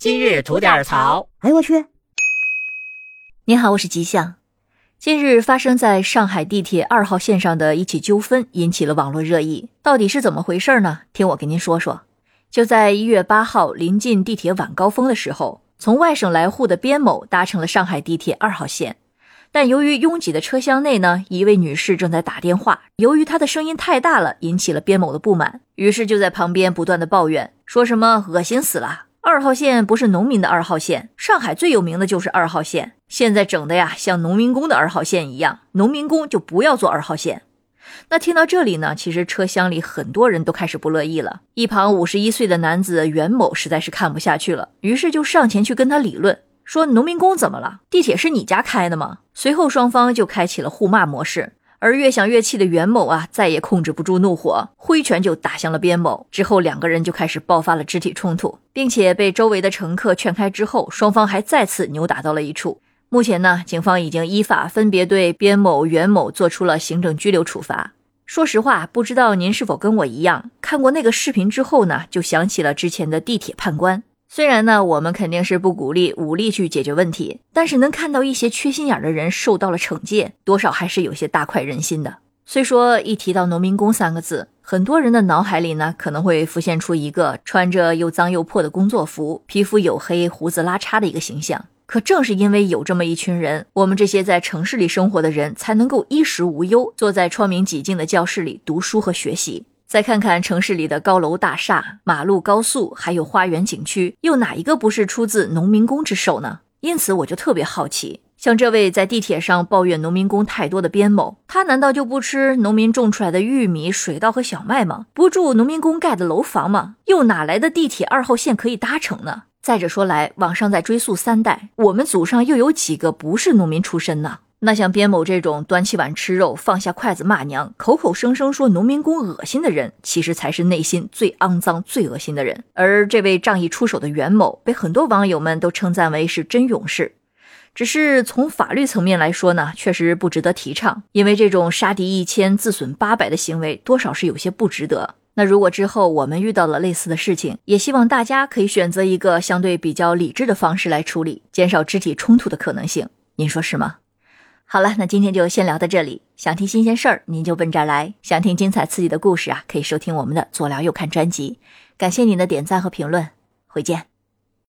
今日吐点槽。哎呦我去！您好，我是吉祥。近日发生在上海地铁二号线上的一起纠纷引起了网络热议，到底是怎么回事呢？听我给您说说。就在一月八号临近地铁晚高峰的时候，从外省来沪的边某搭乘了上海地铁二号线。但由于拥挤的车厢内呢，一位女士正在打电话，由于她的声音太大了，引起了边某的不满，于是就在旁边不断的抱怨，说什么恶心死了，二号线不是农民的二号线，上海最有名的就是二号线，现在整的呀像农民工的二号线一样，农民工就不要坐二号线。那听到这里呢，其实车厢里很多人都开始不乐意了，一旁五十一岁的男子袁某实在是看不下去了，于是就上前去跟他理论。说农民工怎么了？地铁是你家开的吗？随后双方就开启了互骂模式，而越想越气的袁某啊，再也控制不住怒火，挥拳就打向了边某。之后两个人就开始爆发了肢体冲突，并且被周围的乘客劝开之后，双方还再次扭打到了一处。目前呢，警方已经依法分别对边某、袁某做出了行政拘留处罚。说实话，不知道您是否跟我一样，看过那个视频之后呢，就想起了之前的地铁判官。虽然呢，我们肯定是不鼓励武力去解决问题，但是能看到一些缺心眼的人受到了惩戒，多少还是有些大快人心的。虽说一提到农民工三个字，很多人的脑海里呢可能会浮现出一个穿着又脏又破的工作服、皮肤黝黑、胡子拉碴的一个形象。可正是因为有这么一群人，我们这些在城市里生活的人才能够衣食无忧，坐在窗明几净的教室里读书和学习。再看看城市里的高楼大厦、马路、高速，还有花园景区，又哪一个不是出自农民工之手呢？因此，我就特别好奇，像这位在地铁上抱怨农民工太多的边某，他难道就不吃农民种出来的玉米、水稻和小麦吗？不住农民工盖的楼房吗？又哪来的地铁二号线可以搭乘呢？再者说来，网上在追溯三代，我们祖上又有几个不是农民出身呢？那像边某这种端起碗吃肉、放下筷子骂娘、口口声声说农民工恶心的人，其实才是内心最肮脏、最恶心的人。而这位仗义出手的袁某，被很多网友们都称赞为是真勇士。只是从法律层面来说呢，确实不值得提倡，因为这种杀敌一千自损八百的行为，多少是有些不值得。那如果之后我们遇到了类似的事情，也希望大家可以选择一个相对比较理智的方式来处理，减少肢体冲突的可能性。您说是吗？好了，那今天就先聊到这里。想听新鲜事儿，您就奔这儿来；想听精彩刺激的故事啊，可以收听我们的左聊右看专辑。感谢您的点赞和评论，回见。